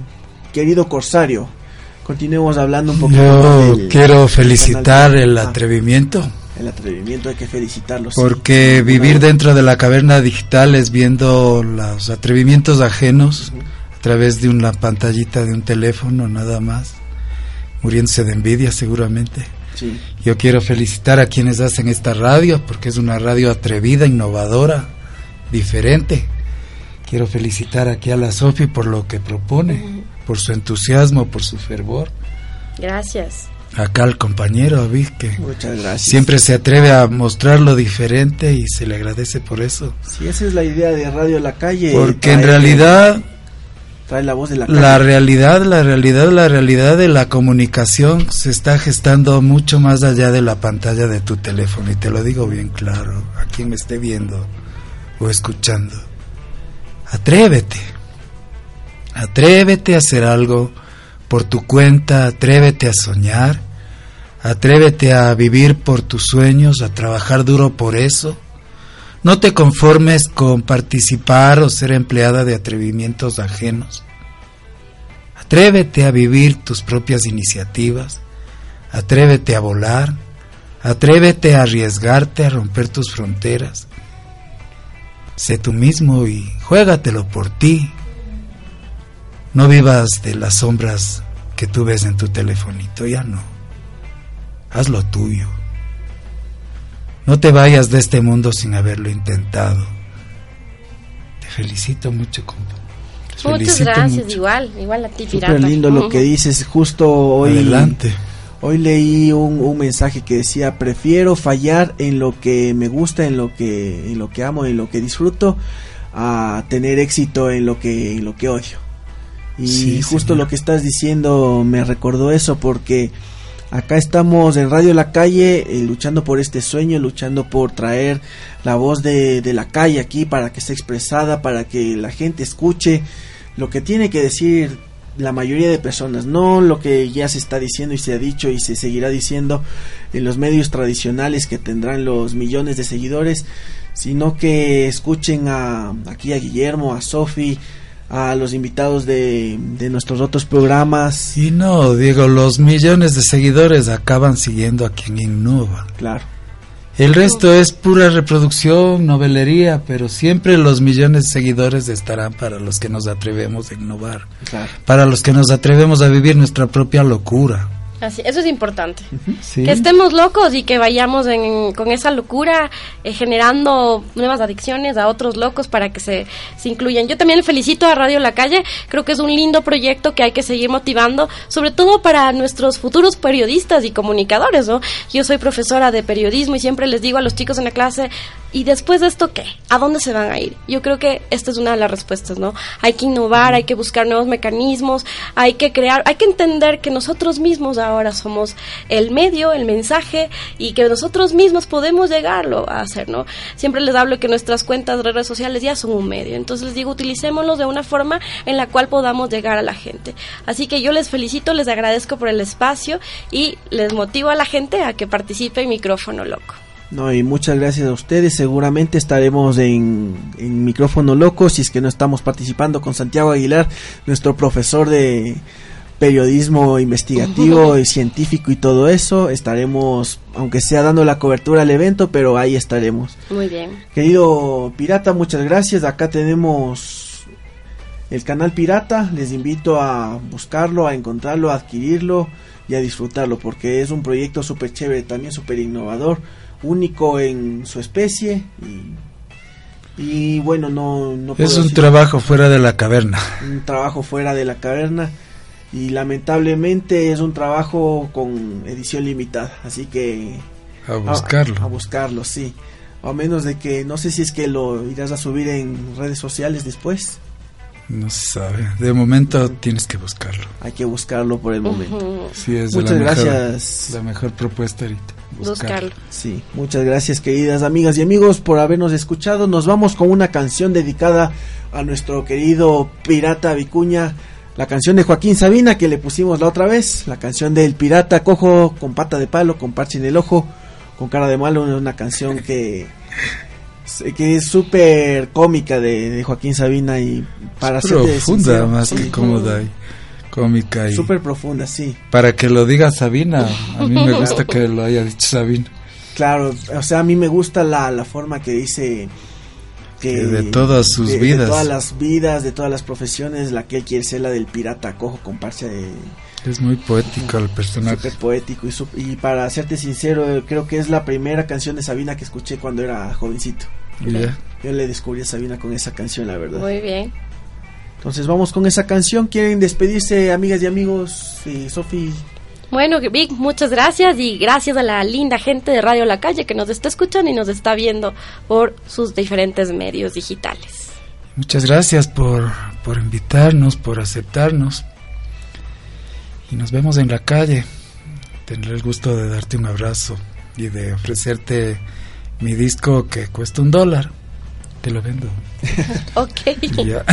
querido Corsario. Continuemos hablando un poquito Yo del quiero felicitar el atrevimiento, el atrevimiento, hay que felicitarlos. sí. porque vivir dentro de la caverna digital es viendo los atrevimientos ajenos a través de una pantallita de un teléfono nada más, muriéndose de envidia seguramente. Sí, Yo quiero felicitar a quienes hacen esta radio, porque es una radio atrevida, innovadora, diferente. Quiero felicitar aquí a la Sofi por lo que propone, por su entusiasmo, por su fervor. Gracias. Acá al compañero David, que muchas gracias. siempre se atreve a mostrar lo diferente y se le agradece por eso. Sí, esa es la idea de Radio La Calle. Porque en realidad, traer la voz de la calle. la realidad, la realidad, la realidad de la comunicación se está gestando mucho más allá de la pantalla de tu teléfono. Y te lo digo bien claro, a quien me esté viendo o escuchando. Atrévete. Atrévete a hacer algo por tu cuenta, atrévete a soñar, atrévete a vivir por tus sueños, a trabajar duro por eso. No te conformes con participar o ser empleada de atrevimientos ajenos. Atrévete a vivir tus propias iniciativas, atrévete a volar, atrévete a arriesgarte a romper tus fronteras. Sé tú mismo y juégatelo por ti. No vivas de las sombras que tú ves en tu telefonito, ya no. Haz lo tuyo. No te vayas de este mundo sin haberlo intentado. Te felicito mucho, compa. Muchas felicito gracias, mucho. igual, igual a ti, pirata. lindo lo que dices. Justo hoy. Adelante. Hoy leí un, un mensaje que decía prefiero fallar en lo que me gusta, en lo que, en lo que amo, en lo que disfruto, a tener éxito en lo que, en lo que odio. Y Sí, justo señor. lo que estás diciendo me recordó eso porque acá estamos en Radio La Calle eh, luchando por este sueño, luchando por traer la voz de, de la calle aquí para que sea expresada, para que la gente escuche lo que tiene que decir la mayoría de personas, no lo que ya se está diciendo y se ha dicho y se seguirá diciendo en los medios tradicionales que tendrán los millones de seguidores, sino que escuchen a aquí a Guillermo, a Sofi, a los invitados de, de nuestros otros programas. Y no, Diego, los millones de seguidores acaban siguiendo a quien innova. Claro, El resto es pura reproducción, novelería, pero siempre los millones de seguidores estarán para los que nos atrevemos a innovar, claro. para los que nos atrevemos a vivir nuestra propia locura. Así, eso es importante. Sí. Que estemos locos y que vayamos en- con esa locura eh, generando nuevas adicciones a otros locos para que se, se incluyan. Yo también le felicito a Radio La Calle, creo que es un lindo proyecto que hay que seguir motivando, sobre todo para nuestros futuros periodistas y comunicadores, ¿no? Yo soy profesora de periodismo y siempre les digo a los chicos en la clase, ¿y después de esto qué? ¿A dónde se van a ir? Yo creo que esta es una de las respuestas, ¿no? Hay que innovar, hay que buscar nuevos mecanismos, hay que crear, hay que entender que nosotros mismos ahora somos el medio, el mensaje y que nosotros mismos podemos llegarlo a hacer, ¿no? Siempre les hablo que nuestras cuentas de redes sociales ya son un medio, entonces les digo, utilicémoslos de una forma en la cual podamos llegar a la gente. Así que yo les felicito, les agradezco por el espacio y les motivo a la gente a que participe en Micrófono Loco. No, y muchas gracias a ustedes. Seguramente estaremos en, en micrófono loco si es que no estamos participando con Santiago Aguilar, nuestro profesor de periodismo investigativo y científico y todo eso. Estaremos, aunque sea dando la cobertura al evento, pero ahí estaremos. Muy bien. Querido Pirata, muchas gracias. Acá tenemos el canal Pirata. Les invito a buscarlo, a encontrarlo, a adquirirlo y a disfrutarlo porque es un proyecto súper chévere, también súper innovador, único en su especie y, y bueno, no, no puedo Es un decir- trabajo fuera de la caverna. un trabajo fuera de la caverna y lamentablemente es un trabajo con edición limitada, así que A buscarlo. A, buscarlo, sí. A menos de que no sé si es que lo irás a subir en redes sociales después. No se sabe. De momento tienes que buscarlo. Hay que buscarlo por el momento. Sí, es Muchas la mejor, gracias. La mejor propuesta ahorita. Buscarlo. Sí, muchas gracias queridas amigas y amigos por habernos escuchado. Nos vamos con una canción dedicada a nuestro querido pirata Vicuña. La canción de Joaquín Sabina que le pusimos la otra vez. La canción del pirata cojo con pata de palo, con parche en el ojo, con cara de malo. Una canción que, que es súper cómica de, de Joaquín Sabina y para serte profunda, sincero, más sí, que cómoda y cómica. Y Súper profunda, sí. para que lo diga Sabina, a mí me gusta que lo haya dicho Sabina. Claro, o sea, a mí me gusta la, la forma que dice que de todas sus de- de vidas. todas las vidas, de todas las profesiones, la que él quiere ser la del pirata cojo con parche de Es muy poético el personaje. súper poético y, sup- y para serte sincero, eh, creo que es la primera canción de Sabina que escuché cuando era jovencito. Yo le descubrí a Sabina con esa canción, la verdad. Muy bien. Entonces vamos con esa canción. ¿Quieren despedirse, amigas y amigos? Sí, Sofi. Bueno, Vic, muchas gracias y gracias a la linda gente de Radio La Calle que nos está escuchando y nos está viendo por sus diferentes medios digitales. Muchas gracias por, por invitarnos, por aceptarnos. Y nos vemos en la calle. Tendré el gusto de darte un abrazo y de ofrecerte mi disco que cuesta un dólar. Te lo vendo. Ok. Ya.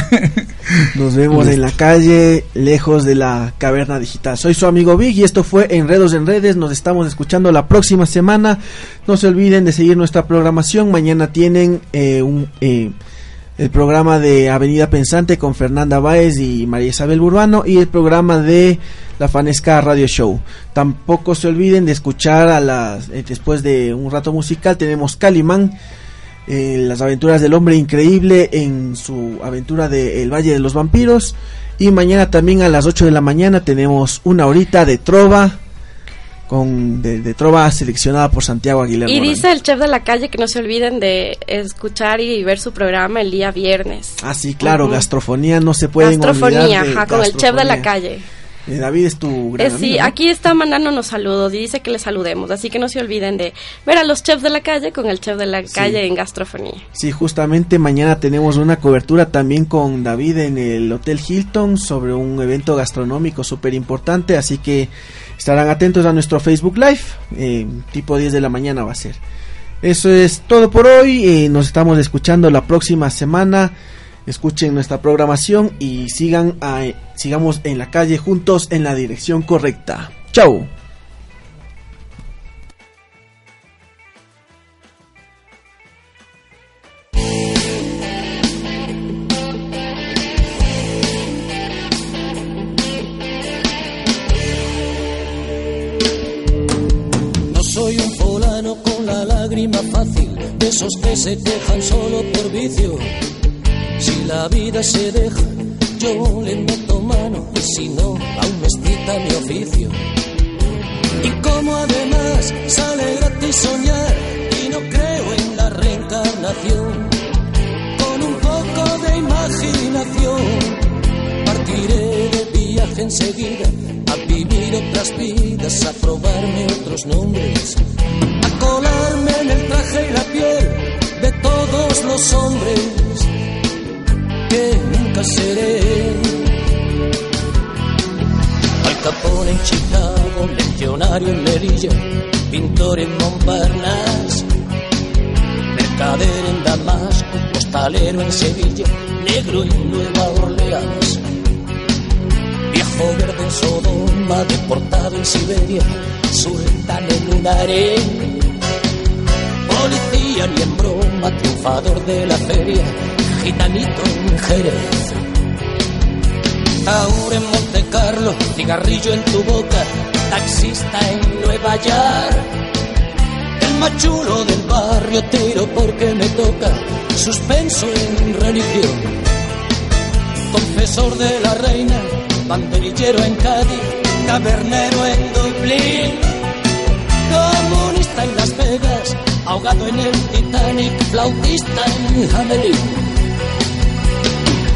Nos vemos en la calle, lejos de la caverna digital. Soy su amigo Big y esto fue Enredos en Redes. Nos estamos escuchando la próxima semana. No se olviden de seguir nuestra programación. Mañana tienen eh, un, eh, el programa de Avenida Pensante con Fernanda Báez y María Isabel Burbano y el programa de la Fanesca Radio Show. Tampoco se olviden de escuchar a las eh, después de un rato musical tenemos Calimán eh, las aventuras del hombre increíble en su aventura de El Valle de los Vampiros. Y mañana también a las 8 de la mañana tenemos una horita de trova. Con, de, de trova seleccionada por Santiago Aguilar. Y Morán. dice el chef de la calle que no se olviden de escuchar y ver su programa el día viernes. Ah, sí, claro, Ujú. gastrofonía, no se Gastrofonía, olvidar de ajá, con el chef de la gastrofonía. calle. Eh, David es tu gran Eh, sí, amigo, ¿no? aquí está mandándonos saludos y dice que le saludemos, así que no se olviden de ver a los chefs de la calle con el chef de la Sí. calle en gastrofonía. Sí, justamente mañana tenemos una cobertura también con David en el Hotel Hilton sobre un evento gastronómico súper importante, así que estarán atentos a nuestro Facebook Live, eh, tipo 10 de la mañana va a ser. Eso es todo por hoy, eh, nos estamos escuchando la próxima semana, escuchen nuestra programación y sigan sigamos en la calle juntos en la dirección correcta. Chau. No soy un fulano con la lágrima fácil, de esos que se quejan solo por vicio. La vida se deja, yo le meto mano, y si no, aún me excita mi oficio. días sale gratis soñar y no creo en la reencarnación. Con un poco de imaginación partiré de viaje enseguida a vivir otras vidas, a probarme otros nombres, a colarme en el traje y la piel de todos los hombres que nunca seré. Al Capone en Chicago, legionario en Melilla, pintor en Montparnasse, mercader en Damasco, hostalero en Sevilla, negro en Nueva Orleans. Viejo verde en Sodoma, deportado en Siberia, sultán en un harén. Policía ni en broma, triunfador de la feria, gitanito en Jerez. Taur en Monte Carlo, cigarrillo en tu boca, taxista en Nueva York. El machulo del barrio tiro porque me toca, suspenso en religión. Confesor de la reina, banderillero en Cádiz, tabernero en Dublín. Comunista en Las Vegas, ahogado en el Titanic, flautista en Hamelin.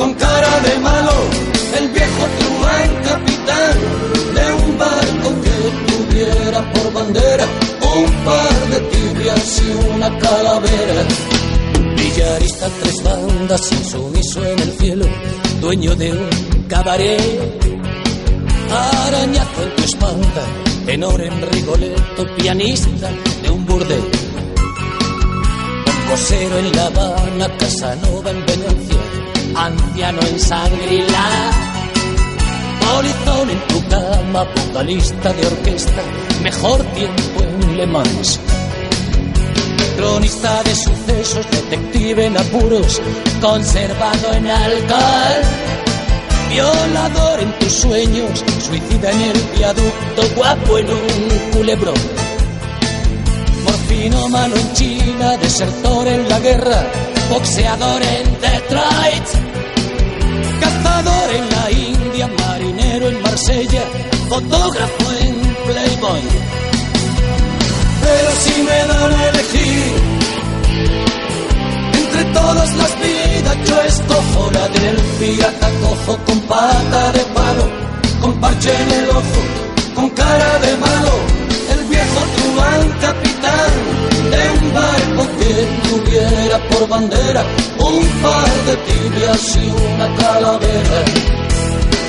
con cara de malo, el viejo truán capitán de un barco que tuviera por bandera un par de tibias y una calavera. Villarista tres bandas, insumiso en el cielo, dueño de un cabaret. Arañazo en tu espalda, tenor en Rigoletto, pianista de un burdel. Cosero en La Habana, Casanova en Venecia, anciano en Sangrila. Polizón en tu cama, vocalista de orquesta, mejor tiempo en Le Mans. Cronista de sucesos, detective en apuros, conservado en alcohol. Violador en tus sueños, suicida en el viaducto, guapo en un culebrón. Morfinómano en China, desertor en la guerra, boxeador en Detroit, cazador en la India, marinero en Marsella, fotógrafo en Playboy. Pero si me dan a elegir entre todas las vidas, yo escojo la del pirata cojo con pata de palo, con parche en el ojo, con cara de malo, el viejo truán capitán de un barco que tuviera por bandera un par de tibias y una calavera.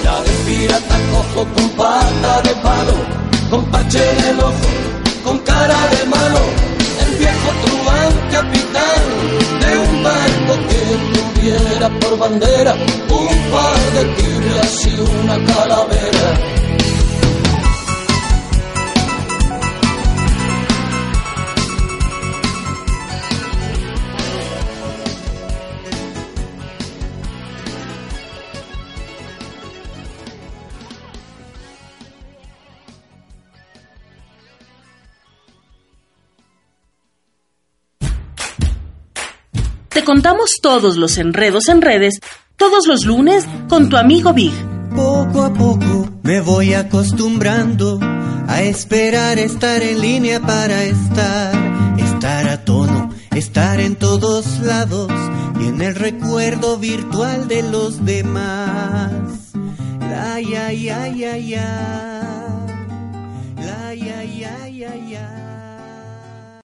La del pirata cojo con pata de palo, con parche en el ojo, con cara de malo, el viejo truán capitán de un barco que tuviera por bandera un par de tibias y una calavera. Te contamos todos los enredos en redes, todos los lunes, con tu amigo Big. Poco a poco me voy acostumbrando a esperar estar en línea para estar, estar a tono, estar en todos lados y en el recuerdo virtual de los demás. La ya ya ya ya.